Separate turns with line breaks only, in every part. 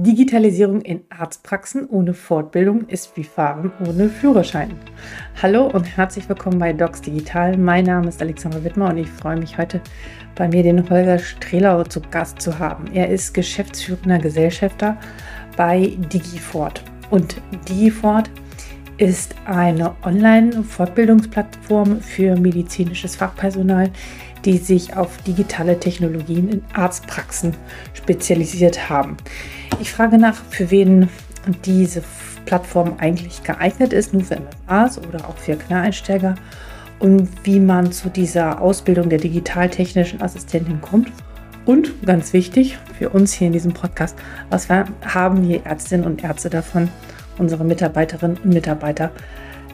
Digitalisierung in Arztpraxen ohne Fortbildung ist wie Fahren ohne Führerschein. Hallo und herzlich willkommen bei Docs Digital. Mein Name ist Alexander Wittmer und ich freue mich heute bei mir den Holger Strehlau zu Gast zu haben. Er ist geschäftsführender Gesellschafter bei Digifort. Und Digifort ist eine Online-Fortbildungsplattform für medizinisches Fachpersonal, die sich auf digitale Technologien in Arztpraxen spezialisiert haben. Ich frage nach, für wen diese Plattform eigentlich geeignet ist, nur für MFAs oder auch für Quereinsteiger und wie man zu dieser Ausbildung der digitaltechnischen Assistentin kommt. Und ganz wichtig für uns hier in diesem Podcast, was haben wir Ärztinnen und Ärzte davon, unsere Mitarbeiterinnen und Mitarbeiter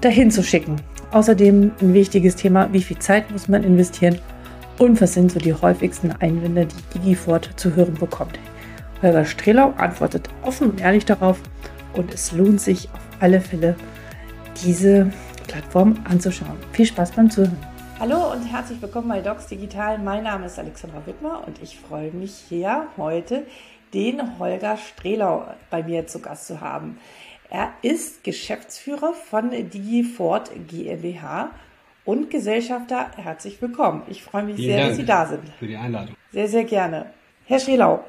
dahin zu schicken? Außerdem ein wichtiges Thema, wie viel Zeit muss man investieren und was sind so die häufigsten Einwände, die Digifort zu hören bekommt. Holger Strelau antwortet offen und ehrlich darauf und es lohnt sich auf alle Fälle, diese Plattform anzuschauen. Viel Spaß beim Zuhören. Hallo und herzlich willkommen bei Docs Digital. Mein Name ist Alexandra Wittmer und ich freue mich hier heute, den Holger Strelau bei mir zu Gast zu haben. Er ist Geschäftsführer von Digifort GmbH und Gesellschafter. Herzlich willkommen. Ich freue mich
Vielen
sehr,
Dank
dass Sie da sind.
Für die Einladung.
Sehr, sehr gerne. Herr Schrelau,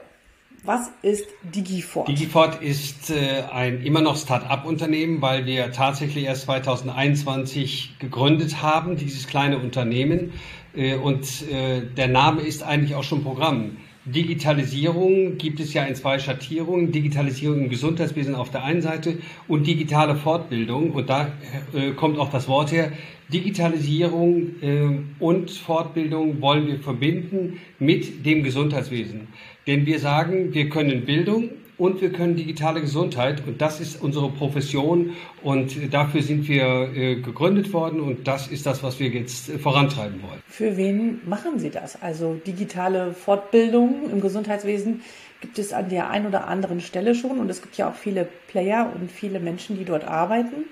was ist Digifort?
Digifort ist äh, ein immer noch Start-up-Unternehmen, weil wir tatsächlich erst 2021 gegründet haben, dieses kleine Unternehmen. Äh, und äh, der Name ist eigentlich auch schon Programm. Digitalisierung gibt es ja in zwei Schattierungen. Digitalisierung im Gesundheitswesen auf der einen Seite und digitale Fortbildung. Und da äh, kommt auch das Wort her. Digitalisierung äh, und Fortbildung wollen wir verbinden mit dem Gesundheitswesen. Denn wir sagen, wir können Bildung und wir können digitale Gesundheit und das ist unsere Profession und dafür sind wir äh, gegründet worden und das ist das, was wir jetzt äh, vorantreiben wollen.
Für wen machen Sie das? Also digitale Fortbildung im Gesundheitswesen gibt es an der einen oder anderen Stelle schon und es gibt ja auch viele Player und viele Menschen, die dort arbeiten.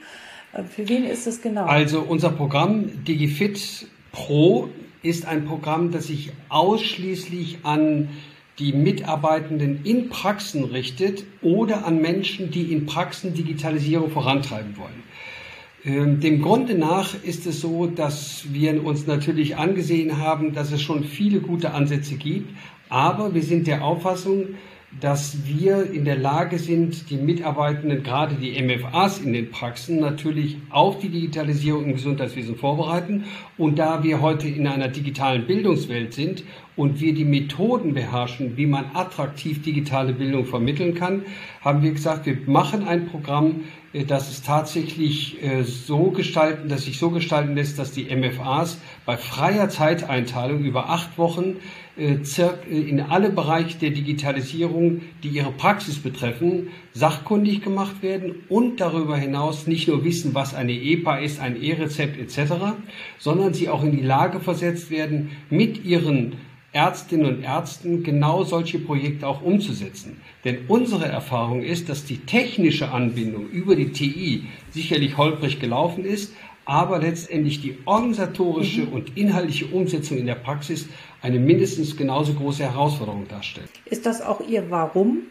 Äh, für wen ist es genau?
Also unser Programm DigiFit Pro ist ein Programm, das sich ausschließlich an die Mitarbeitenden in Praxen richtet oder an Menschen, die in Praxen Digitalisierung vorantreiben wollen. Ähm, dem Grunde nach ist es so, dass wir uns natürlich angesehen haben, dass es schon viele gute Ansätze gibt, aber wir sind der Auffassung, dass wir in der Lage sind, die Mitarbeitenden, gerade die MFAs in den Praxen, natürlich auf die Digitalisierung im Gesundheitswesen vorbereiten. Und da wir heute in einer digitalen Bildungswelt sind und wir die Methoden beherrschen, wie man attraktiv digitale Bildung vermitteln kann, haben wir gesagt, wir machen ein Programm, äh, das es tatsächlich äh, so gestalten, dass sich so gestalten lässt, dass die MFAs bei freier Zeiteinteilung über acht Wochen äh, in alle Bereiche der Digitalisierung, die ihre Praxis betreffen, sachkundig gemacht werden und darüber hinaus nicht nur wissen, was eine EPA ist, ein E-Rezept etc., sondern sie auch in die Lage versetzt werden, mit ihren Ärztinnen und Ärzten genau solche Projekte auch umzusetzen. Denn unsere Erfahrung ist, dass die technische Anbindung über die TI sicherlich holprig gelaufen ist, aber letztendlich die organisatorische mhm. und inhaltliche Umsetzung in der Praxis eine mindestens genauso große Herausforderung darstellt.
Ist das auch Ihr Warum?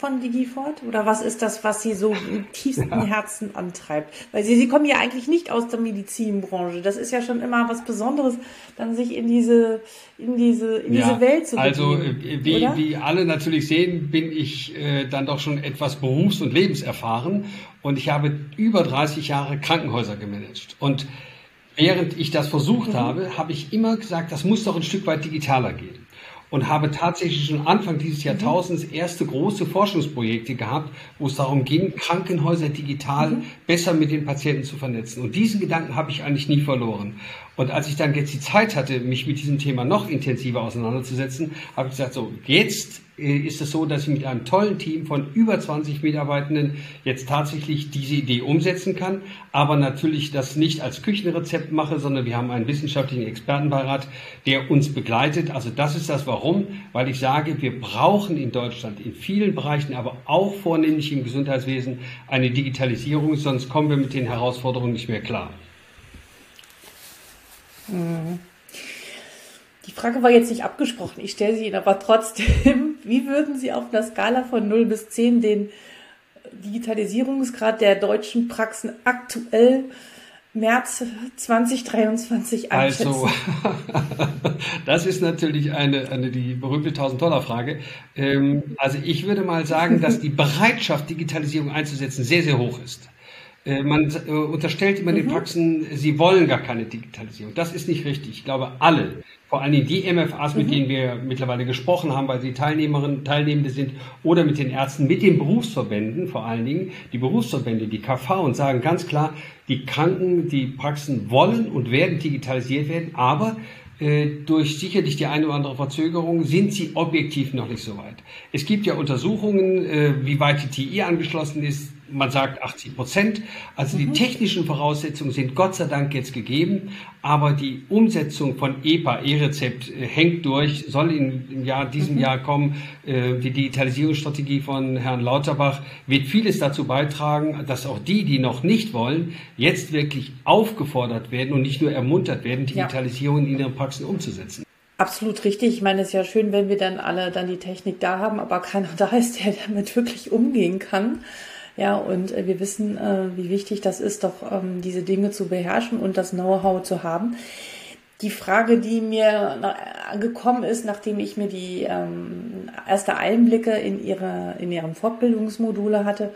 Von Digifort? Oder was ist das, was Sie so im tiefsten ja. Herzen antreibt? Weil Sie, Sie kommen ja eigentlich nicht aus der Medizinbranche. Das ist ja schon immer was Besonderes, dann sich in diese, in diese, in ja, diese Welt zu
also, begeben. Also wie, wie alle natürlich sehen, bin ich äh, dann doch schon etwas berufs- und lebenserfahren. Und ich habe über 30 Jahre Krankenhäuser gemanagt. Und während ich das versucht mhm. habe, habe ich immer gesagt, das muss doch ein Stück weit digitaler gehen und habe tatsächlich schon Anfang dieses Jahrtausends erste große Forschungsprojekte gehabt, wo es darum ging, Krankenhäuser digital mhm. besser mit den Patienten zu vernetzen. Und diesen Gedanken habe ich eigentlich nie verloren. Und als ich dann jetzt die Zeit hatte, mich mit diesem Thema noch intensiver auseinanderzusetzen, habe ich gesagt, so, jetzt ist es so, dass ich mit einem tollen Team von über 20 Mitarbeitenden jetzt tatsächlich diese Idee umsetzen kann, aber natürlich das nicht als Küchenrezept mache, sondern wir haben einen wissenschaftlichen Expertenbeirat, der uns begleitet. Also das ist das Warum, weil ich sage, wir brauchen in Deutschland in vielen Bereichen, aber auch vornehmlich im Gesundheitswesen eine Digitalisierung, sonst kommen wir mit den Herausforderungen nicht mehr klar.
Die Frage war jetzt nicht abgesprochen, ich stelle sie Ihnen aber trotzdem. Wie würden Sie auf einer Skala von 0 bis 10 den Digitalisierungsgrad der deutschen Praxen aktuell März 2023
einschätzen? Also, das ist natürlich eine, eine die berühmte 1000-Dollar-Frage. Ähm, also ich würde mal sagen, dass die Bereitschaft, Digitalisierung einzusetzen, sehr, sehr hoch ist. Äh, man äh, unterstellt immer mhm. den Praxen, sie wollen gar keine Digitalisierung. Das ist nicht richtig. Ich glaube, alle, vor allen Dingen die MFAs, mhm. mit denen wir mittlerweile gesprochen haben, weil sie Teilnehmerinnen, Teilnehmende sind, oder mit den Ärzten, mit den Berufsverbänden vor allen Dingen, die Berufsverbände, die KV, und sagen ganz klar, die Kranken, die Praxen wollen und werden digitalisiert werden, aber äh, durch sicherlich die eine oder andere Verzögerung sind sie objektiv noch nicht so weit. Es gibt ja Untersuchungen, wie weit die TI angeschlossen ist man sagt 80 Prozent. Also mhm. die technischen Voraussetzungen sind Gott sei Dank jetzt gegeben, aber die Umsetzung von EPA, E-Rezept, äh, hängt durch, soll in, im Jahr, diesem mhm. Jahr kommen. Äh, die Digitalisierungsstrategie von Herrn Lauterbach wird vieles dazu beitragen, dass auch die, die noch nicht wollen, jetzt wirklich aufgefordert werden und nicht nur ermuntert werden, Digitalisierung ja. in ihren Praxen umzusetzen.
Absolut richtig. Ich meine, es ist ja schön, wenn wir dann alle dann die Technik da haben, aber keiner da ist, der damit wirklich umgehen kann. Ja, und äh, wir wissen, äh, wie wichtig das ist, doch ähm, diese Dinge zu beherrschen und das Know-how zu haben. Die Frage, die mir gekommen ist, nachdem ich mir die ähm, erste Einblicke in ihre, in ihren Fortbildungsmodule hatte,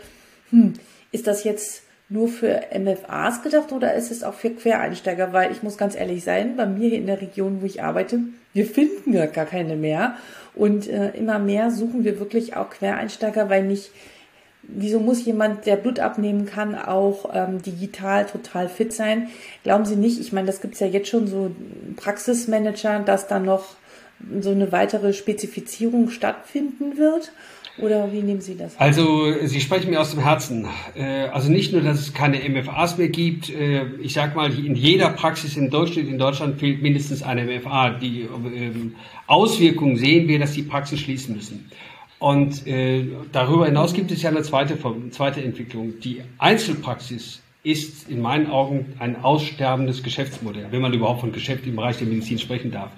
hm, ist das jetzt nur für MFAs gedacht oder ist es auch für Quereinsteiger? Weil ich muss ganz ehrlich sein, bei mir hier in der Region, wo ich arbeite, wir finden gar keine mehr. Und äh, immer mehr suchen wir wirklich auch Quereinsteiger, weil nicht wieso muss jemand, der Blut abnehmen kann, auch ähm, digital total fit sein? Glauben Sie nicht? Ich meine, das gibt's ja jetzt schon so Praxismanager, dass da noch so eine weitere Spezifizierung stattfinden wird? Oder wie nehmen Sie das?
Also Sie sprechen mir aus dem Herzen. Äh, also nicht nur, dass es keine MFAs mehr gibt. Äh, ich sage mal, in jeder Praxis im Durchschnitt in Deutschland fehlt mindestens eine MFA. Die ähm, Auswirkungen sehen wir, dass die Praxen schließen müssen. Und äh, darüber hinaus gibt es ja eine zweite, zweite Entwicklung. Die Einzelpraxis ist in meinen Augen ein aussterbendes Geschäftsmodell, wenn man überhaupt von Geschäft im Bereich der Medizin sprechen darf.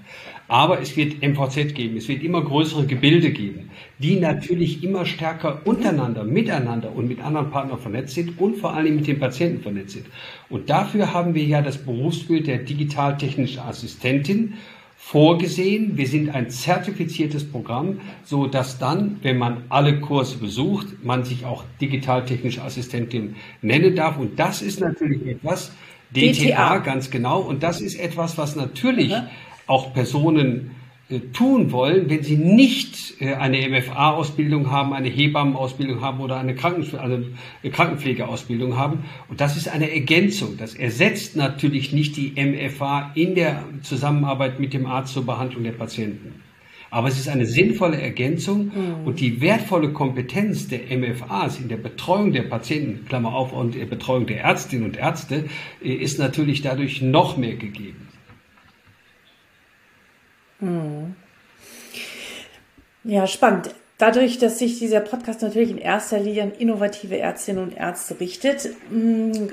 Aber es wird MVZ geben, es wird immer größere Gebilde geben, die natürlich immer stärker untereinander, miteinander und mit anderen Partnern vernetzt sind und vor allem mit den Patienten vernetzt sind. Und dafür haben wir ja das Berufsbild der digital-technischen Assistentin vorgesehen. Wir sind ein zertifiziertes Programm, so dass dann, wenn man alle Kurse besucht, man sich auch digitaltechnische Assistentin nennen darf. Und das ist natürlich etwas, DTA, DTA. ganz genau. Und das ist etwas, was natürlich mhm. auch Personen tun wollen, wenn sie nicht äh, eine MFA-Ausbildung haben, eine Hebammenausbildung haben oder eine, Krankenpfle also eine Krankenpflegeausbildung haben. Und das ist eine Ergänzung. Das ersetzt natürlich nicht die MFA in der Zusammenarbeit mit dem Arzt zur Behandlung der Patienten. Aber es ist eine sinnvolle Ergänzung mhm. und die wertvolle Kompetenz der MFAs in der Betreuung der Patienten, Klammer auf, und der Betreuung der Ärztinnen und Ärzte, äh, ist natürlich dadurch noch mehr gegeben.
Hm. Ja, spannend. Dadurch, dass sich dieser Podcast natürlich in erster Linie an innovative Ärztinnen und Ärzte richtet, hm,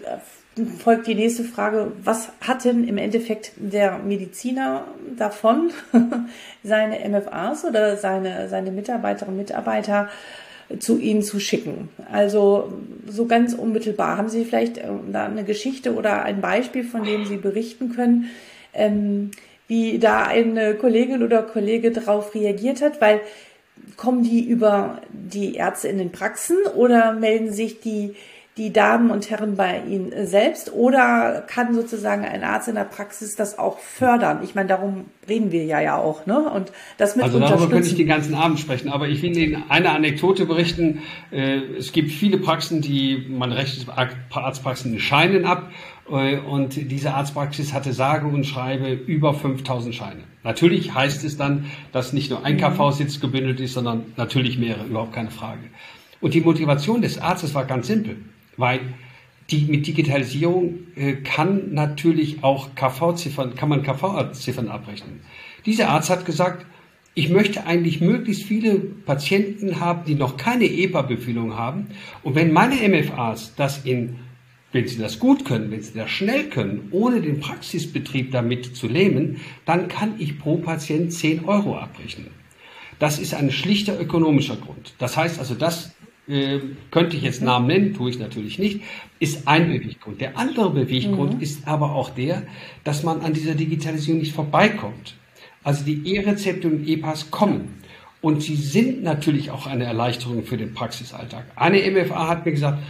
folgt die nächste Frage, was hat denn im Endeffekt der Mediziner davon, seine MFAs oder seine, seine Mitarbeiterinnen und Mitarbeiter zu Ihnen zu schicken? Also so ganz unmittelbar. Haben Sie vielleicht äh, da eine Geschichte oder ein Beispiel, von dem Sie berichten können? Ähm, wie da eine Kollegin oder Kollege darauf reagiert hat, weil kommen die über die Ärzte in den Praxen oder melden sich die, die Damen und Herren bei Ihnen selbst oder kann sozusagen ein Arzt in der Praxis das auch fördern? Ich meine, darum reden wir ja ja auch, ne? Und das mit
Also darüber könnte ich den ganzen Abend sprechen, aber ich will Ihnen eine Anekdote berichten. Äh, es gibt viele Praxen, die, man rechnet Arztpraxen Scheinen ab und diese Arztpraxis hatte sage und schreibe über 5000 Scheine. Natürlich heißt es dann, dass nicht nur ein KV-Sitz gebündelt ist, sondern natürlich mehrere, überhaupt keine Frage. Und die Motivation des Arztes war ganz simpel, weil die mit Digitalisierung äh, kann natürlich auch KV-Ziffern, kann man KV-Ziffern abrechnen. Dieser Arzt hat gesagt, ich möchte eigentlich möglichst viele Patienten haben, die noch keine EPA-Befüllung haben. Und wenn meine MFAs das in wenn Sie das gut können, wenn Sie das schnell können, ohne den Praxisbetrieb damit zu lähmen, dann kann ich pro Patient 10 Euro abrechnen. Das ist ein schlichter ökonomischer Grund. Das heißt also, das äh, könnte ich jetzt Namen nennen, tue ich natürlich nicht, ist ein Beweggrund. Der andere Beweggrund mhm. ist aber auch der, dass man an dieser Digitalisierung nicht vorbeikommt. Also die E-Rezepte und E-Pass kommen. Und sie sind natürlich auch eine Erleichterung für den Praxisalltag. Eine MFA hat mir gesagt,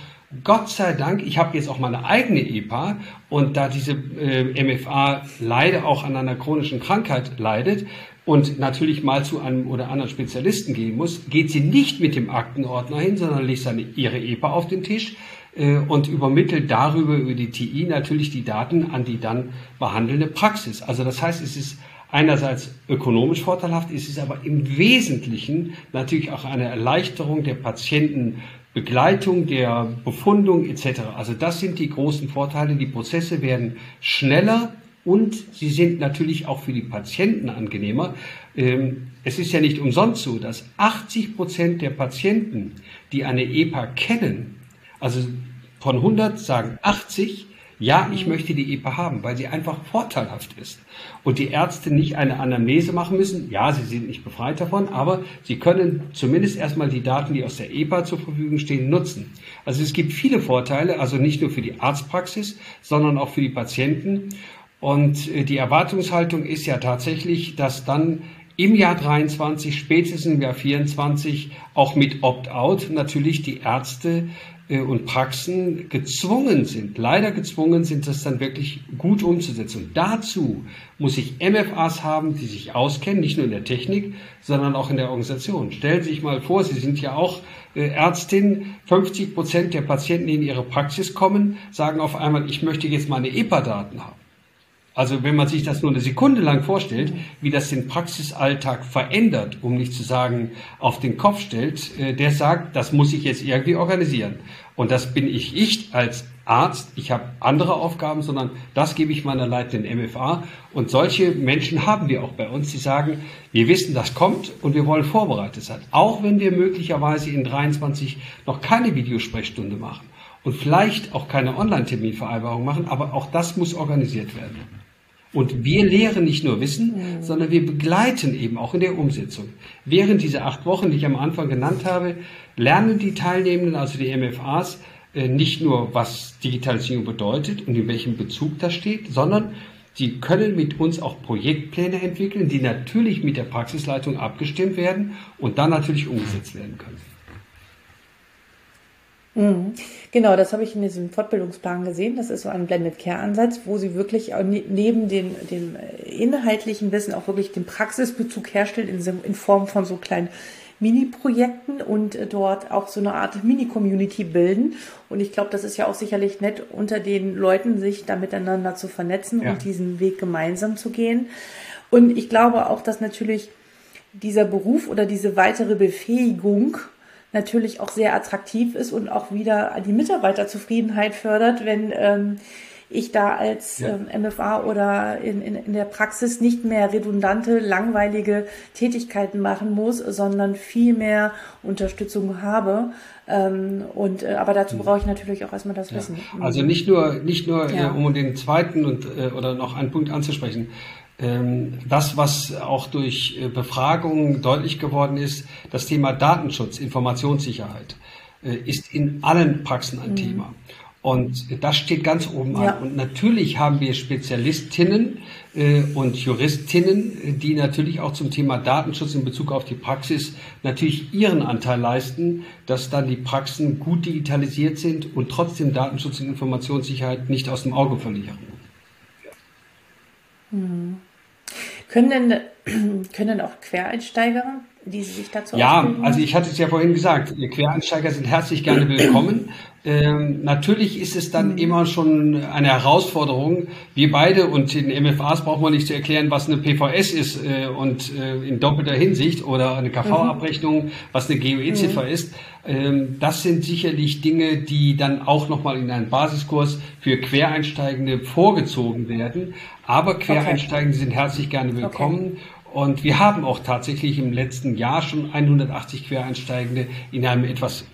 Gott sei Dank, ich habe jetzt auch meine eigene EPA und da diese äh, MFA leider auch an einer chronischen Krankheit leidet und natürlich mal zu einem oder anderen Spezialisten gehen muss, geht sie nicht mit dem Aktenordner hin, sondern legt seine, ihre EPA auf den Tisch äh, und übermittelt darüber über die TI natürlich die Daten an die dann behandelnde Praxis. Also das heißt, es ist einerseits ökonomisch vorteilhaft, ist es aber im Wesentlichen natürlich auch eine Erleichterung der Patientenbegleitung, der Befundung etc. Also das sind die großen Vorteile. Die Prozesse werden schneller und sie sind natürlich auch für die Patienten angenehmer. Ähm, es ist ja nicht umsonst so, dass 80 Prozent der Patienten, die eine EPA kennen, also von 100 sagen 80, ja, ich möchte die EPA haben, weil sie einfach vorteilhaft ist. Und die Ärzte nicht eine Anamnese machen müssen. Ja, sie sind nicht befreit davon, aber sie können zumindest erstmal die Daten, die aus der EPA zur Verfügung stehen, nutzen. Also es gibt viele Vorteile, also nicht nur für die Arztpraxis, sondern auch für die Patienten. Und äh, die Erwartungshaltung ist ja tatsächlich, dass dann im Jahr 23, spätestens im Jahr 24, auch mit Opt-out natürlich die Ärzte und Praxen gezwungen sind, leider gezwungen sind, das dann wirklich gut umzusetzen. Und dazu muss ich MFAs haben, die sich auskennen, nicht nur in der Technik, sondern auch in der Organisation. Stellen Sie sich mal vor, Sie sind ja auch äh, Ärztin, 50 Prozent der Patienten, die in Ihre Praxis kommen, sagen auf einmal, ich möchte jetzt meine EPA-Daten haben. Also wenn man sich das nur eine Sekunde lang vorstellt, wie das den Praxisalltag verändert, um nicht zu sagen auf den Kopf stellt, äh, der sagt, das muss ich jetzt irgendwie organisieren. Und das bin ich ich als Arzt. Ich habe andere Aufgaben, sondern das gebe ich meiner leitenden MFA. Und solche Menschen haben wir auch bei uns, die sagen, wir wissen, das kommt und wir wollen vorbereitet sein. Auch wenn wir möglicherweise in 23 noch keine Videosprechstunde machen und vielleicht auch keine Online-Terminvereinbarung machen, aber auch das muss organisiert werden. Und wir lehren nicht nur Wissen, sondern wir begleiten eben auch in der Umsetzung. Während dieser acht Wochen, die ich am Anfang genannt habe, lernen die Teilnehmenden, also die MFAs, äh, nicht nur, was Digitalisierung bedeutet und in welchem Bezug das steht, sondern sie können mit uns auch Projektpläne entwickeln, die natürlich mit der Praxisleitung abgestimmt werden und dann natürlich umgesetzt werden können.
Mhm. Genau, das habe ich in diesem Fortbildungsplan gesehen. Das ist so ein Blended Care-Ansatz, wo sie wirklich ne-, neben dem, dem inhaltlichen Wissen auch wirklich den Praxisbezug herstellen in, in Form von so kleinen Mini-Projekten und äh, dort auch so eine Art Mini-Community bilden. Und ich glaube, das ist ja auch sicherlich nett, unter den Leuten sich da miteinander zu vernetzen ja. und diesen Weg gemeinsam zu gehen. Und ich glaube auch, dass natürlich dieser Beruf oder diese weitere Befähigung natürlich auch sehr attraktiv ist und auch wieder die Mitarbeiterzufriedenheit fördert, wenn ähm, ich da als ja. ähm, MFA oder in, in, in der Praxis nicht mehr redundante, langweilige Tätigkeiten machen muss, sondern viel mehr Unterstützung habe. Ähm, und äh, aber dazu mhm. brauche ich natürlich auch erstmal das
ja.
Wissen.
Also nicht nur nicht nur ja. äh, um den zweiten und äh, oder noch einen Punkt anzusprechen. Ähm, das, was auch durch äh, Befragungen deutlich geworden ist, das Thema Datenschutz, Informationssicherheit, äh, ist in allen Praxen ein mhm. Thema. Und das steht ganz oben ja. an. Und natürlich haben wir Spezialistinnen äh, und Juristinnen, die natürlich auch zum Thema Datenschutz in Bezug auf die Praxis natürlich ihren Anteil leisten, dass dann die Praxen gut digitalisiert sind und trotzdem Datenschutz und Informationssicherheit nicht aus dem Auge verlieren.
Mhm. Können denn, können auch Quereinsteiger, die sich dazu
Ja, also ich hatte es ja vorhin gesagt, Quereinsteiger sind herzlich gerne willkommen. Ähm, natürlich ist es dann immer schon eine Herausforderung. Wir beide und in MFAs braucht man nicht zu erklären, was eine PVS ist äh, und äh, in doppelter Hinsicht oder eine KV-Abrechnung, mhm. was eine GOE-Ziffer mhm. ist. Ähm, das sind sicherlich Dinge, die dann auch nochmal in einen Basiskurs für Quereinsteigende vorgezogen werden. Aber Quereinsteigende okay. sind herzlich gerne willkommen. Okay. Und wir haben auch tatsächlich im letzten Jahr schon 180 Quereinsteigende in einem etwas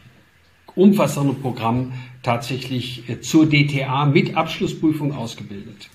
umfassenden Programm tatsächlich äh, zur DTA mit Abschlussprüfung ausgebildet.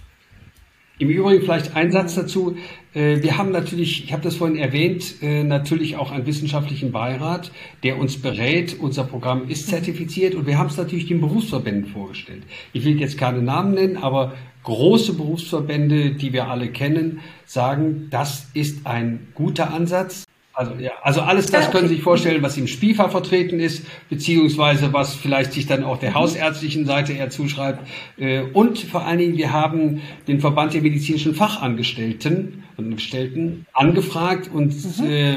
Im Übrigen vielleicht ein Satz dazu. Äh, wir haben natürlich, ich habe das vorhin erwähnt, äh, natürlich auch einen wissenschaftlichen Beirat, der uns berät. Unser Programm ist zertifiziert und wir haben es natürlich den Berufsverbänden vorgestellt. Ich will jetzt keine Namen nennen, aber große Berufsverbände, die wir alle kennen, sagen, das ist ein guter Ansatz. Also, ja, also alles das können Sie sich vorstellen, was im SPIFA vertreten ist, beziehungsweise was vielleicht sich dann auch der mhm. hausärztlichen Seite eher zuschreibt. Äh, und vor allen Dingen, wir haben den Verband der medizinischen Fachangestellten und Angestellten angefragt und mhm. äh,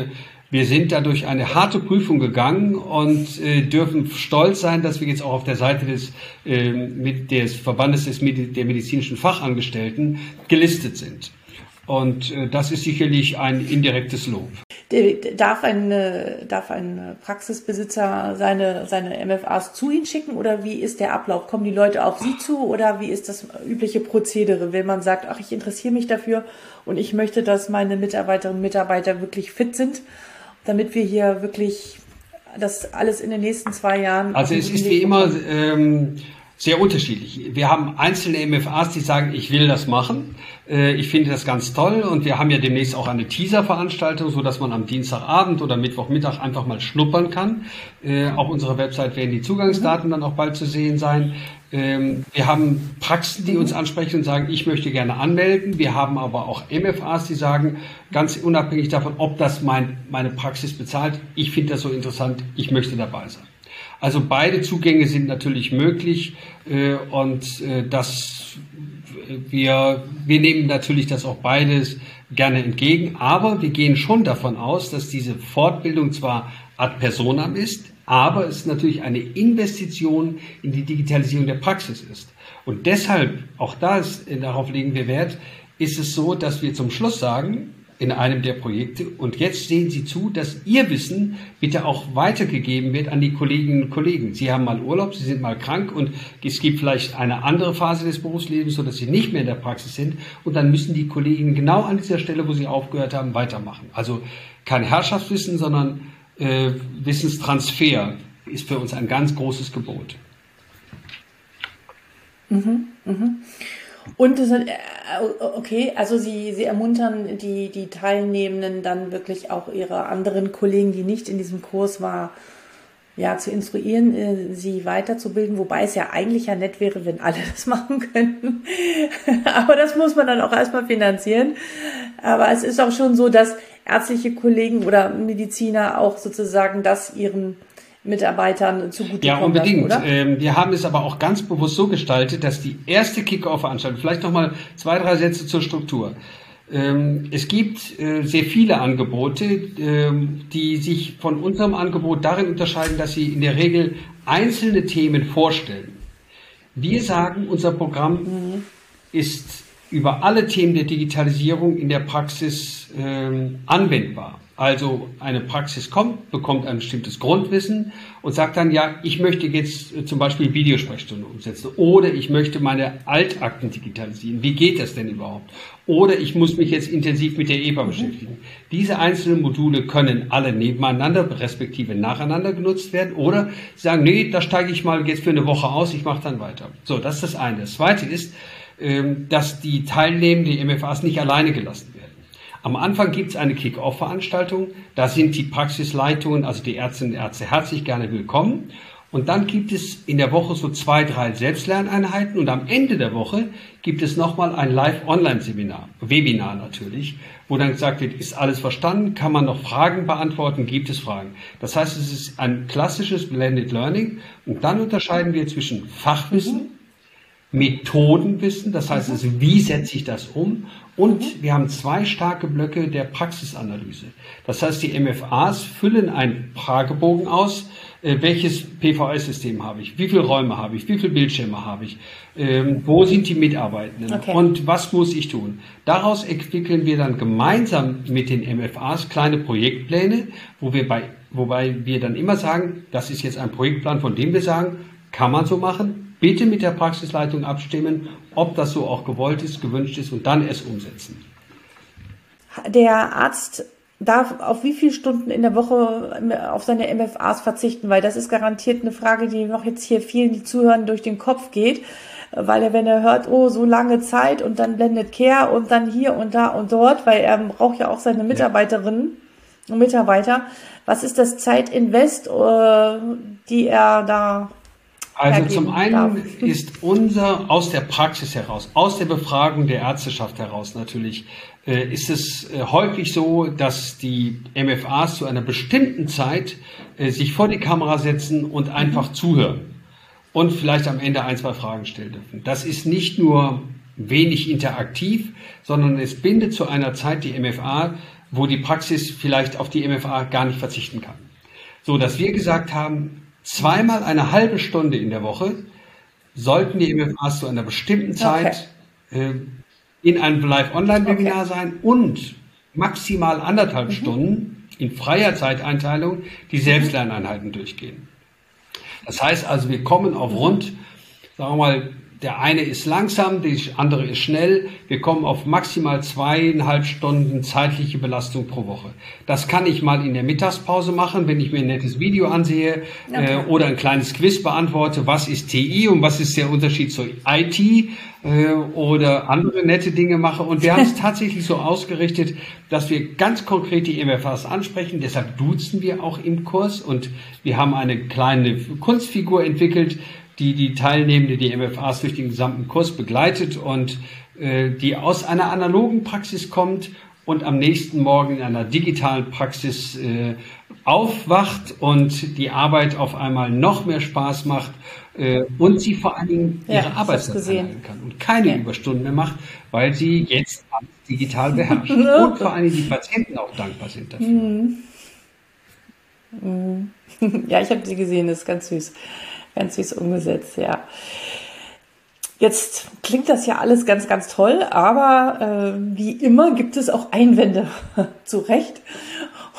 wir sind da durch eine harte Prüfung gegangen und äh, dürfen stolz sein, dass wir jetzt auch auf der Seite des, äh, des Verbandes des Medi der medizinischen Fachangestellten gelistet sind. Und äh, das ist sicherlich ein indirektes Lob.
Darf ein, darf ein Praxisbesitzer seine, seine MFAs zu Ihnen schicken oder wie ist der Ablauf? Kommen die Leute auf Sie zu oder wie ist das übliche Prozedere, wenn man sagt, ach, ich interessiere mich dafür und ich möchte, dass meine Mitarbeiterinnen und Mitarbeiter wirklich fit sind, damit wir hier wirklich das alles in den nächsten zwei Jahren.
Also es ist wie immer ähm, sehr unterschiedlich. Wir haben einzelne MFAs, die sagen, ich will das machen. Äh, ich finde das ganz toll und wir haben ja demnächst auch eine Teaser-Veranstaltung, so dass man am Dienstagabend oder Mittwochmittag einfach mal schnuppern kann. Äh, auf unserer Website werden die Zugangsdaten dann auch bald zu sehen sein. Ähm, wir haben Praxen, die uns ansprechen und sagen, ich möchte gerne anmelden. Wir haben aber auch MFAs, die sagen, ganz unabhängig davon, ob das mein, meine Praxis bezahlt, ich finde das so interessant, ich möchte dabei sein. Also beide Zugänge sind natürlich möglich äh, und äh, das wir, wir nehmen natürlich das auch beides gerne entgegen, aber wir gehen schon davon aus, dass diese Fortbildung zwar ad personam ist, aber es natürlich eine Investition in die Digitalisierung der Praxis ist. Und deshalb, auch das, darauf legen wir Wert, ist es so, dass wir zum Schluss sagen, in einem der Projekte. Und jetzt sehen Sie zu, dass Ihr Wissen bitte auch weitergegeben wird an die Kolleginnen und Kollegen. Sie haben mal Urlaub, Sie sind mal krank und es gibt vielleicht eine andere Phase des Berufslebens, so dass Sie nicht mehr in der Praxis sind. Und dann müssen die Kollegen genau an dieser Stelle, wo Sie aufgehört haben, weitermachen. Also kein Herrschaftswissen, sondern äh, Wissenstransfer ist für uns ein ganz großes Gebot.
Mhm, mhm. Und das, äh, okay, also Sie, Sie ermuntern die, die Teilnehmenden dann wirklich auch ihre anderen Kollegen, die nicht in diesem Kurs war, ja, zu instruieren, äh, sie weiterzubilden, wobei es ja eigentlich ja nett wäre, wenn alle das machen könnten. Aber das muss man dann auch erstmal finanzieren. Aber es ist auch schon so, dass ärztliche Kollegen oder Mediziner auch sozusagen das ihren Mitarbeitern zugute
Ja, unbedingt. Lassen, ähm, wir haben es aber auch ganz bewusst so gestaltet, dass die erste Kick-Off-Veranstaltung, vielleicht nochmal zwei, drei Sätze zur Struktur. Ähm, es gibt äh, sehr viele Angebote, ähm, die sich von unserem Angebot darin unterscheiden, dass sie in der Regel einzelne Themen vorstellen. Wir sagen, unser Programm mhm. ist über alle Themen der Digitalisierung in der Praxis ähm, anwendbar. Also eine Praxis kommt, bekommt ein bestimmtes Grundwissen und sagt dann, ja, ich möchte jetzt äh, zum Beispiel Videosprechstunde umsetzen oder ich möchte meine Altakten digitalisieren. Wie geht das denn überhaupt? Oder ich muss mich jetzt intensiv mit der EPA beschäftigen. Diese einzelnen Module können alle nebeneinander, respektive nacheinander genutzt werden oder sagen, nee, da steige ich mal jetzt für eine Woche aus, ich mache dann weiter. So, das ist das eine. Das zweite ist, ähm, dass die Teilnehmenden, die MFAs nicht alleine gelassen werden. Am Anfang gibt es eine Kick-Off-Veranstaltung. Da sind die Praxisleitungen, also die Ärztinnen und Ärzte, herzlich gerne willkommen. Und dann gibt es in der Woche so zwei, drei Selbstlerneinheiten und am Ende der Woche gibt es nochmal ein Live-Online-Seminar, Webinar natürlich, wo dann gesagt wird, ist alles verstanden, kann man noch Fragen beantworten, gibt es Fragen. Das heißt, es ist ein klassisches Blended Learning und dann unterscheiden wir zwischen Fachwissen, Methodenwissen, das heißt, also, wie setze ich das um und wir haben zwei starke Blöcke der Praxisanalyse. Das heißt, die MFAs füllen einen Fragebogen aus, äh, welches PVS-System habe ich, wie viele Räume habe ich, wie viele Bildschirme habe ich, ähm, wo sind die Mitarbeitenden okay. und was muss ich tun. Daraus entwickeln wir dann gemeinsam mit den MFAs kleine Projektpläne, wo wir bei, wobei wir dann immer sagen, das ist jetzt ein Projektplan, von dem wir sagen, kann man so machen, bitte mit der Praxisleitung abstimmen, ob das so auch gewollt ist, gewünscht ist und dann es umsetzen.
Der Arzt darf auf wie viele Stunden in der Woche auf seine MFAs verzichten, weil das ist garantiert eine Frage, die noch jetzt hier vielen, die zuhören, durch den Kopf geht. weil er, wenn er hört, oh, so lange Zeit und dann blendet Care und dann hier und da und dort, weil er braucht ja auch seine Mitarbeiterinnen und Mitarbeiter. Was ist das Zeitinvest, äh, die er da
also zum einen darf. ist unser aus der Praxis heraus, aus der Befragung der Ärzteschaft heraus natürlich, äh, ist es äh, häufig so, dass die MFAs zu einer bestimmten Zeit äh, sich vor die Kamera setzen und einfach mhm. zuhören und vielleicht am Ende ein, zwei Fragen stellen dürfen. Das ist nicht nur wenig interaktiv, sondern es bindet zu einer Zeit die MFA, wo die Praxis vielleicht auf die MFA gar nicht verzichten kann. So, dass wir gesagt haben, zweimal eine halbe Stunde in der Woche sollten die MFAs zu einer bestimmten Zeit okay. äh, in einem Live-Online-Webinar okay. sein und maximal anderthalb mhm. Stunden in freier Zeiteinteilung die Selbstlerneinheiten durchgehen. Das heißt also, wir kommen auf rund, sagen wir mal, der eine ist langsam, der andere ist schnell. Wir kommen auf maximal zweieinhalb Stunden zeitliche Belastung pro Woche. Das kann ich mal in der Mittagspause machen, wenn ich mir ein nettes Video ansehe okay. äh, oder ein kleines Quiz beantworte. Was ist TI und was ist der Unterschied zur IT äh, oder andere nette Dinge mache. Und wir haben es tatsächlich so ausgerichtet, dass wir ganz konkret die MFAs ansprechen. Deshalb duzen wir auch im Kurs und wir haben eine kleine Kunstfigur entwickelt, die die Teilnehmende, die MFAs durch den gesamten Kurs begleitet und äh, die aus einer analogen Praxis kommt und am nächsten Morgen in einer digitalen Praxis äh, aufwacht und die Arbeit auf einmal noch mehr Spaß macht äh, und sie vor allen Dingen ihre ja, Arbeitszeit erlernen kann und keine ja. Überstunden mehr macht, weil sie jetzt digital beherrscht. und vor allen Dingen die Patienten auch dankbar sind dafür. Mhm.
Mhm. Ja, ich habe sie gesehen, das ist ganz süß ganz süß umgesetzt, ja. Jetzt klingt das ja alles ganz, ganz toll, aber äh, wie immer gibt es auch Einwände zu Recht.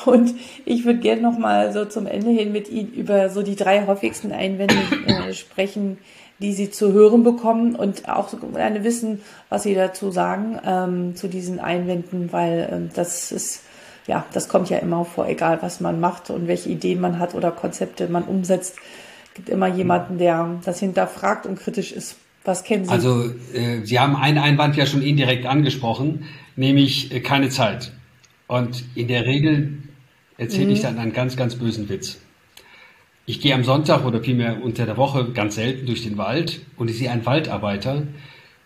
Und ich würde gerne noch mal so zum Ende hin mit Ihnen über so die drei häufigsten Einwände äh, sprechen, die Sie zu hören bekommen und auch gerne wissen, was Sie dazu sagen ähm, zu diesen Einwänden, weil ähm, das ist ja, das kommt ja immer vor, egal was man macht und welche Ideen man hat oder Konzepte man umsetzt gibt immer jemanden, der das hinterfragt und kritisch ist. Was kennen Sie?
Also äh, Sie haben einen Einwand ja schon indirekt angesprochen, nämlich äh, keine Zeit. Und in der Regel erzähle mhm. ich dann einen ganz, ganz bösen Witz. Ich gehe am Sonntag oder vielmehr unter der Woche ganz selten durch den Wald und ich sehe einen Waldarbeiter,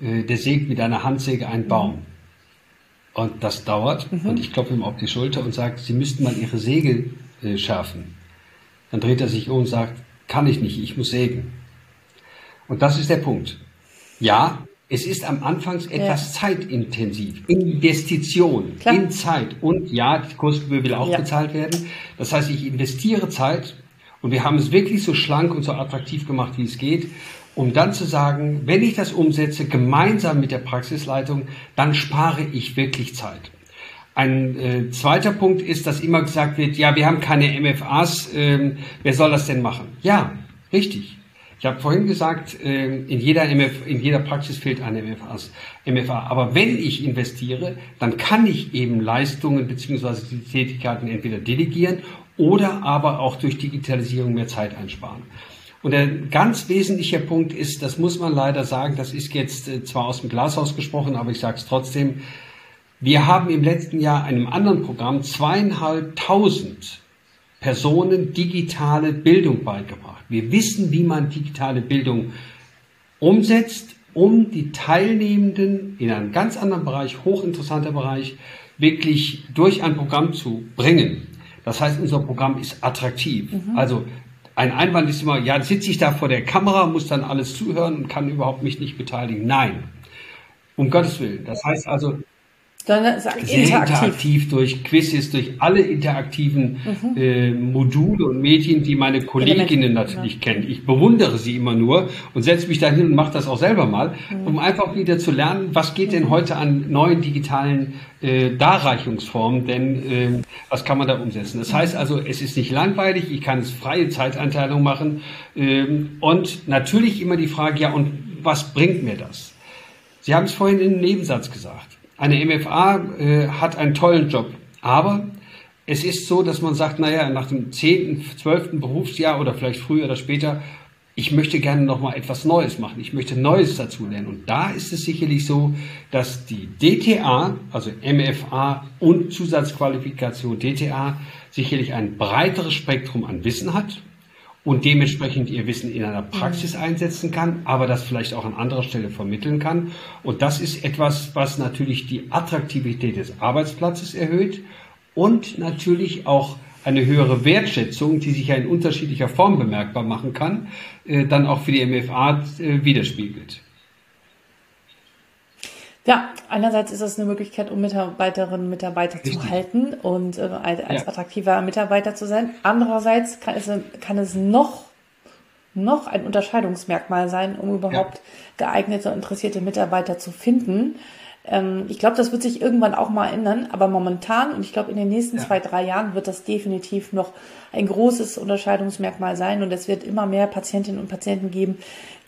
äh, der sägt mit einer Handsäge einen Baum. Und das dauert mhm. und ich klopfe ihm auf die Schulter und sage, Sie müssten mal Ihre Säge äh, schärfen. Dann dreht er sich um und sagt, kann ich nicht, ich muss sägen. Und das ist der Punkt. Ja, es ist am Anfang etwas ja. zeitintensiv. Investition Klar. in Zeit. Und ja, die Kursgebühr will auch ja. bezahlt werden. Das heißt, ich investiere Zeit und wir haben es wirklich so schlank und so attraktiv gemacht, wie es geht, um dann zu sagen, wenn ich das umsetze, gemeinsam mit der Praxisleitung, dann spare ich wirklich Zeit. Ein äh, zweiter Punkt ist, dass immer gesagt wird, ja, wir haben keine MFAs, ähm, wer soll das denn machen? Ja, richtig. Ich habe vorhin gesagt, äh, in, jeder MF, in jeder Praxis fehlt eine MFAs, MFA. Aber wenn ich investiere, dann kann ich eben Leistungen beziehungsweise die Tätigkeiten entweder delegieren oder aber auch durch Digitalisierung mehr Zeit einsparen. Und der ganz wesentliche Punkt ist, das muss man leider sagen, das ist jetzt äh, zwar aus dem Glashaus gesprochen, aber ich sage es trotzdem, wir haben im letzten Jahr einem anderen Programm zweieinhalbtausend Personen digitale Bildung beigebracht. Wir wissen, wie man digitale Bildung umsetzt, um die Teilnehmenden in einem ganz anderen Bereich, hochinteressanter Bereich, wirklich durch ein Programm zu bringen. Das heißt, unser Programm ist attraktiv. Mhm. Also ein Einwand ist immer, ja, sitze ich da vor der Kamera, muss dann alles zuhören und kann überhaupt mich nicht beteiligen. Nein, um Gottes Willen. Das heißt also, sondern sehr interaktiv. interaktiv durch Quizzes, durch alle interaktiven mhm. äh, Module und Medien, die meine Kolleginnen natürlich ja. kennen. Ich bewundere sie immer nur und setze mich dahin und mache das auch selber mal, mhm. um einfach wieder zu lernen, was geht denn mhm. heute an neuen digitalen äh, Darreichungsformen, denn äh, was kann man da umsetzen? Das heißt also, es ist nicht langweilig, ich kann es freie Zeiteinteilung machen ähm, und natürlich immer die Frage, ja und was bringt mir das? Sie haben es vorhin in einem Nebensatz gesagt. Eine MFA äh, hat einen tollen Job, aber es ist so, dass man sagt, naja, nach dem 10., 12. Berufsjahr oder vielleicht früher oder später ich möchte gerne noch mal etwas Neues machen. Ich möchte Neues dazu lernen. Und da ist es sicherlich so, dass die DTA, also MFA und Zusatzqualifikation DTA, sicherlich ein breiteres Spektrum an Wissen hat und dementsprechend ihr Wissen in einer Praxis einsetzen kann, aber das vielleicht auch an anderer Stelle vermitteln kann. Und das ist etwas, was natürlich die Attraktivität des Arbeitsplatzes erhöht und natürlich auch eine höhere Wertschätzung, die sich ja in unterschiedlicher Form bemerkbar machen kann, äh, dann auch für die MFA äh, widerspiegelt.
Ja, einerseits ist das eine Möglichkeit, um Mitarbeiterinnen und Mitarbeiter Richtig. zu halten und äh, als ja. attraktiver Mitarbeiter zu sein. Andererseits kann es, kann es noch, noch ein Unterscheidungsmerkmal sein, um überhaupt ja. geeignete und interessierte Mitarbeiter zu finden. Ähm, ich glaube, das wird sich irgendwann auch mal ändern, aber momentan und ich glaube, in den nächsten ja. zwei, drei Jahren wird das definitiv noch ein großes Unterscheidungsmerkmal sein und es wird immer mehr Patientinnen und Patienten geben,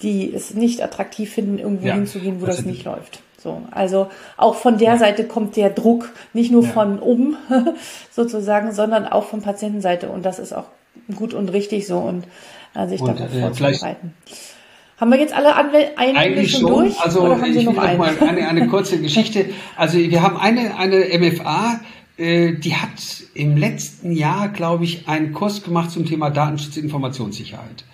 die es nicht attraktiv finden, irgendwo ja. hinzugehen, wo das, das nicht läuft. So, also auch von der ja. Seite kommt der Druck, nicht nur von oben sozusagen, sondern auch von Patientenseite und das ist auch gut und richtig so und äh, sich darauf äh, vorzubereiten. Haben wir jetzt alle Einwände schon, schon durch?
Also ich Sie noch, noch mal eine, eine kurze Geschichte. Also wir haben eine, eine MFA, äh, die hat im letzten Jahr, glaube ich, einen Kurs gemacht zum Thema Datenschutz, Informationssicherheit.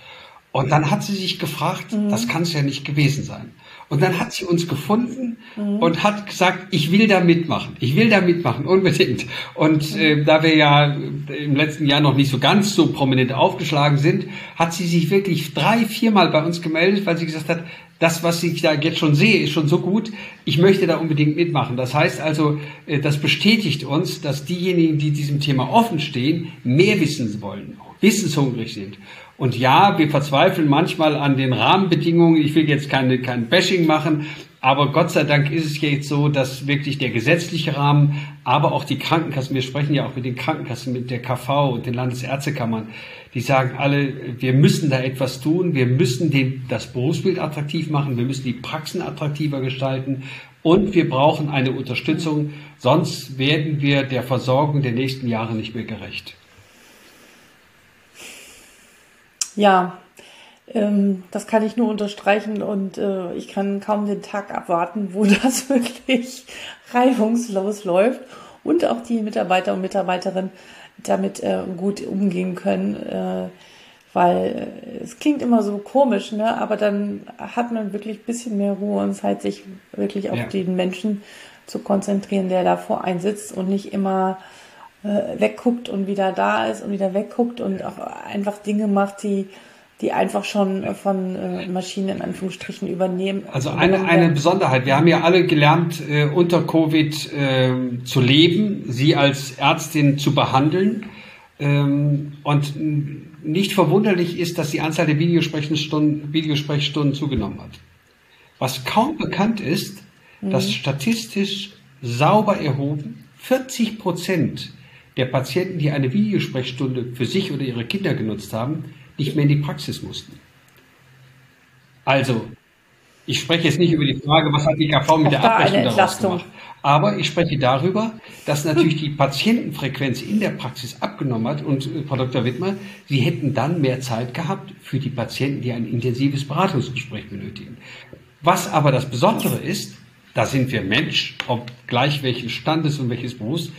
Und dann hat sie sich gefragt, mhm. das kann es ja nicht gewesen sein. Und dann hat sie uns gefunden mhm. und hat gesagt, ich will da mitmachen. Ich will da mitmachen, unbedingt. Und äh, da wir ja im letzten Jahr noch nicht so ganz so prominent aufgeschlagen sind, hat sie sich wirklich drei, viermal bei uns gemeldet, weil sie gesagt hat, das, was ich da jetzt schon sehe, ist schon so gut. Ich möchte da unbedingt mitmachen. Das heißt also, äh, das bestätigt uns, dass diejenigen, die diesem Thema offen stehen, mehr wissen wollen, wissenshungrig sind. Und ja, wir verzweifeln manchmal an den Rahmenbedingungen. Ich will jetzt keine, kein Bashing machen, aber Gott sei Dank ist es jetzt so, dass wirklich der gesetzliche Rahmen, aber auch die Krankenkassen, wir sprechen ja auch mit den Krankenkassen, mit der KV und den Landesärztekammern, die sagen alle, wir müssen da etwas tun, wir müssen den, das Berufsbild attraktiv machen, wir müssen die Praxen attraktiver gestalten und wir brauchen eine Unterstützung, sonst werden wir der Versorgung der nächsten Jahre nicht mehr gerecht.
Ja, ähm, das kann ich nur unterstreichen und äh, ich kann kaum den Tag abwarten, wo das wirklich reibungslos läuft und auch die Mitarbeiter und Mitarbeiterinnen damit äh, gut umgehen können, äh, weil äh, es klingt immer so komisch, ne? aber dann hat man wirklich ein bisschen mehr Ruhe und Zeit, sich wirklich auf ja. den Menschen zu konzentrieren, der davor einsitzt und nicht immer äh, wegguckt und wieder da ist und wieder wegguckt und auch einfach Dinge macht, die die einfach schon von äh, Maschinen in Anführungsstrichen übernehmen.
Also eine, eine Besonderheit. Wir haben ja alle gelernt, äh, unter Covid äh, zu leben, sie als Ärztin zu behandeln. Ähm, und nicht verwunderlich ist, dass die Anzahl der Videosprechstunden, Videosprechstunden zugenommen hat. Was kaum bekannt ist, mhm. dass statistisch sauber erhoben 40 Prozent der Patienten, die eine Videosprechstunde für sich oder ihre Kinder genutzt haben, nicht mehr in die Praxis mussten. Also, ich spreche jetzt nicht über die Frage, was hat die KV mit Auch der Abrechnung daraus gemacht. Aber ich spreche darüber, dass natürlich die Patientenfrequenz in der Praxis abgenommen hat. Und äh, Frau Dr. Wittmer, Sie hätten dann mehr Zeit gehabt für die Patienten, die ein intensives Beratungsgespräch benötigen. Was aber das Besondere ist, da sind wir Mensch, ob gleich welches Standes und welches Berufs,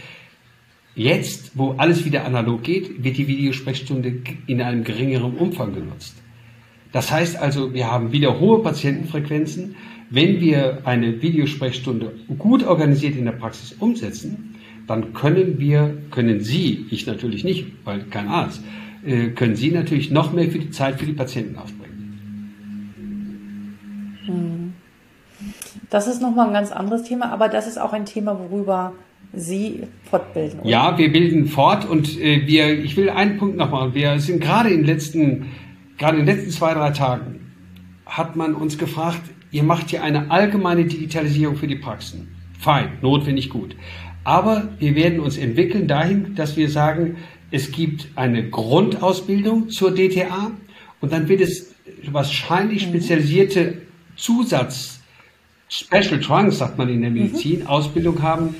Jetzt, wo alles wieder analog geht, wird die Videosprechstunde in einem geringeren Umfang genutzt. Das heißt also, wir haben wieder hohe Patientenfrequenzen. Wenn wir eine Videosprechstunde gut organisiert in der Praxis umsetzen, dann können wir, können Sie, ich natürlich nicht, weil kein Arzt, äh, können Sie natürlich noch mehr für die Zeit für die Patienten aufbringen.
Hm. Das ist nochmal ein ganz anderes Thema, aber das ist auch ein Thema, worüber Sie fortbilden.
Oder? Ja, wir bilden fort und äh, wir, ich will einen Punkt noch machen. Wir sind gerade in den letzten, gerade in den letzten zwei, drei Tagen hat man uns gefragt, ihr macht hier eine allgemeine Digitalisierung für die Praxen. Fein, notwendig gut. Aber wir werden uns entwickeln dahin, dass wir sagen, es gibt eine Grundausbildung zur DTA und dann wird es wahrscheinlich mhm. spezialisierte Zusatz, Special Trunks, sagt man in der Medizin, mhm. Ausbildung haben,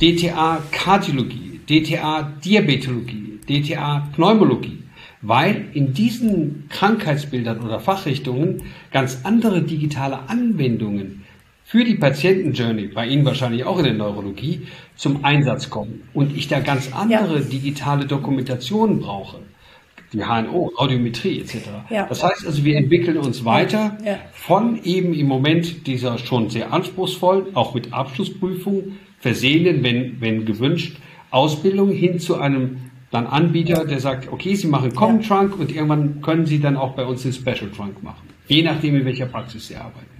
DTA Kardiologie, DTA Diabetologie, DTA Pneumologie. weil in diesen Krankheitsbildern oder Fachrichtungen ganz andere digitale Anwendungen für die Patientenjourney, bei Ihnen wahrscheinlich auch in der Neurologie, zum Einsatz kommen und ich da ganz andere ja. digitale Dokumentationen brauche die HNO, Audiometrie etc. Ja. Das heißt also, wir entwickeln uns weiter ja. von eben im Moment dieser schon sehr anspruchsvoll, auch mit Abschlussprüfung versehenen, wenn, wenn gewünscht, Ausbildung hin zu einem dann Anbieter, der sagt, okay, Sie machen Common ja. Trunk und irgendwann können Sie dann auch bei uns den Special Trunk machen. Je nachdem, in welcher Praxis Sie arbeiten.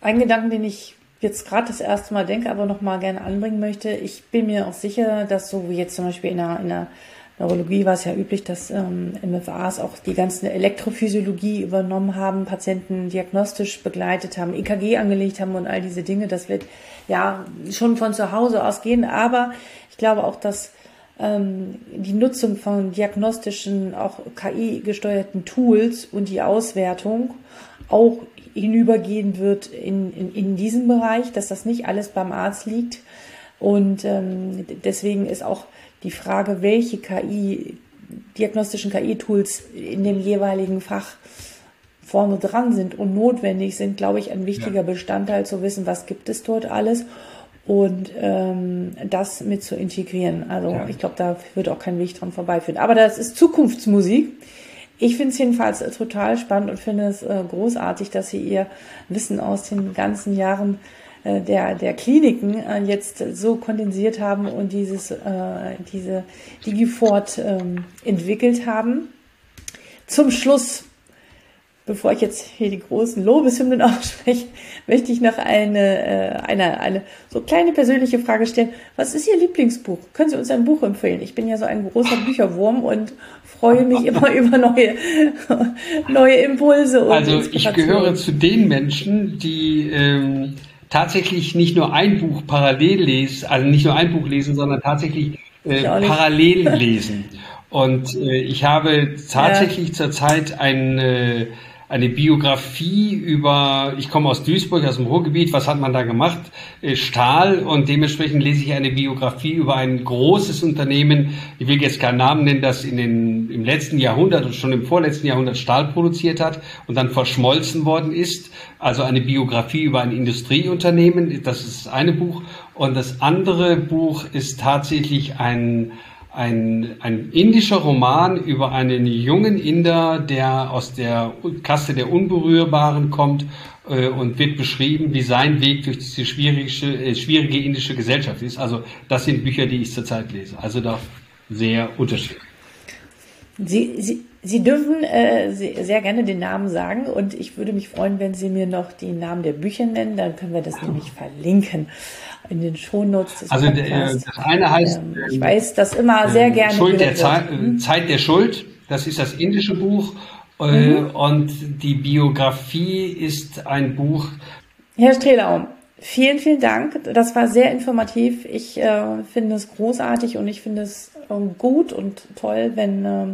Ein Gedanken, den ich jetzt gerade das erste Mal denke, aber noch mal gerne anbringen möchte. Ich bin mir auch sicher, dass so wie jetzt zum Beispiel in der, in der Neurologie war es ja üblich, dass ähm, MFAs auch die ganze Elektrophysiologie übernommen haben, Patienten diagnostisch begleitet haben, EKG angelegt haben und all diese Dinge. Das wird ja schon von zu Hause aus gehen, aber ich glaube auch, dass ähm, die Nutzung von diagnostischen, auch KI-gesteuerten Tools und die Auswertung auch hinübergehen wird in, in, in diesem Bereich, dass das nicht alles beim Arzt liegt. Und ähm, deswegen ist auch die Frage, welche KI, diagnostischen KI-Tools in dem jeweiligen Fach vorne dran sind und notwendig sind, glaube ich, ein wichtiger ja. Bestandteil zu wissen, was gibt es dort alles und ähm, das mit zu integrieren. Also ja. ich glaube, da wird auch kein Weg dran vorbeiführen. Aber das ist Zukunftsmusik. Ich finde es jedenfalls total spannend und finde es äh, großartig, dass Sie Ihr Wissen aus den ganzen Jahren äh, der, der Kliniken äh, jetzt so kondensiert haben und dieses, äh, diese Digifort ähm, entwickelt haben. Zum Schluss bevor ich jetzt hier die großen Lobeshymnen ausspreche, möchte ich noch eine, äh, eine, eine so kleine persönliche Frage stellen. Was ist Ihr Lieblingsbuch? Können Sie uns ein Buch empfehlen? Ich bin ja so ein großer Bücherwurm und freue mich immer über neue, neue Impulse.
also ich gehöre zu den Menschen, die ähm, tatsächlich nicht nur ein Buch parallel lesen, also nicht nur ein Buch lesen, sondern tatsächlich äh, parallel lesen. Und äh, ich habe tatsächlich ja. zurzeit ein äh, eine Biografie über, ich komme aus Duisburg, aus dem Ruhrgebiet, was hat man da gemacht? Äh, Stahl und dementsprechend lese ich eine Biografie über ein großes Unternehmen, ich will jetzt keinen Namen nennen, das in den, im letzten Jahrhundert und schon im vorletzten Jahrhundert Stahl produziert hat und dann verschmolzen worden ist. Also eine Biografie über ein Industrieunternehmen, das ist das eine Buch. Und das andere Buch ist tatsächlich ein, ein, ein indischer Roman über einen jungen Inder, der aus der Kaste der Unberührbaren kommt äh, und wird beschrieben, wie sein Weg durch diese schwierige, äh, schwierige indische Gesellschaft ist. Also das sind Bücher, die ich zurzeit lese. Also da sehr unterschiedlich.
Sie, Sie, Sie dürfen äh, sehr gerne den Namen sagen und ich würde mich freuen, wenn Sie mir noch die Namen der Bücher nennen, dann können wir das nämlich verlinken in den Shownotes des
Also Podcasts. das eine heißt,
ähm, ich weiß das immer sehr ähm, gerne.
Schuld der Zeit, hm? Zeit der Schuld, das ist das indische Buch äh, mhm. und die Biografie ist ein Buch.
Herr Strelaum, vielen, vielen Dank. Das war sehr informativ. Ich äh, finde es großartig und ich finde es äh, gut und toll, wenn äh,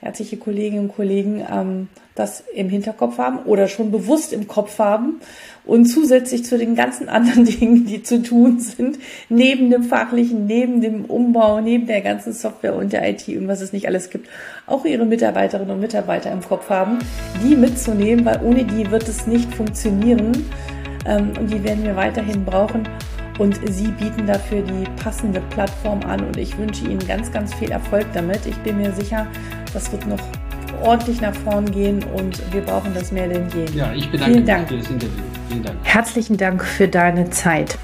herzliche Kolleginnen und Kollegen ähm, das im Hinterkopf haben oder schon bewusst im Kopf haben und zusätzlich zu den ganzen anderen Dingen, die zu tun sind, neben dem fachlichen, neben dem Umbau, neben der ganzen Software und der IT und was es nicht alles gibt, auch ihre Mitarbeiterinnen und Mitarbeiter im Kopf haben, die mitzunehmen, weil ohne die wird es nicht funktionieren ähm, und die werden wir weiterhin brauchen. Und sie bieten dafür die passende Plattform an und ich wünsche Ihnen ganz, ganz viel Erfolg damit. Ich bin mir sicher, das wird noch ordentlich nach vorn gehen und wir brauchen das mehr denn je.
Ja, ich bedanke Vielen Dank. mich für das Interview.
Vielen Dank. Herzlichen Dank für deine Zeit.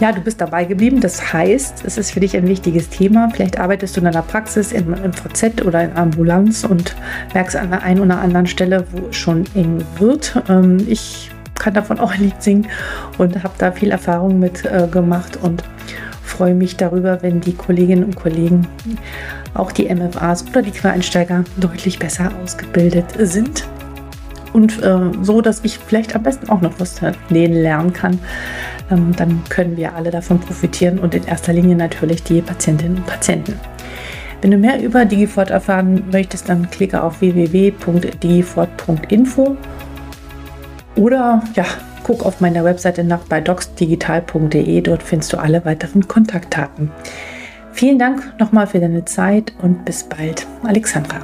Ja, du bist dabei geblieben. Das heißt, es ist für dich ein wichtiges Thema. Vielleicht arbeitest du in einer Praxis, im VZ oder in Ambulanz und merkst an der einen oder anderen Stelle, wo es schon eng wird. Ähm, ich kann davon auch ein Lied singen und habe da viel Erfahrung mit äh, gemacht und freue mich darüber, wenn die Kolleginnen und Kollegen auch die MFAs oder die Quereinsteiger deutlich besser ausgebildet sind. Und äh, so, dass ich vielleicht am besten auch noch was denen lernen kann. Ähm, dann können wir alle davon profitieren und in erster Linie natürlich die Patientinnen und Patienten. Wenn du mehr über Digifort erfahren möchtest, dann klicke auf www.digifort.info oder ja, guck auf meiner Webseite nach bei docsdigital.de. Dort findest du alle weiteren Kontaktdaten. Vielen Dank nochmal für deine Zeit und bis bald, Alexandra.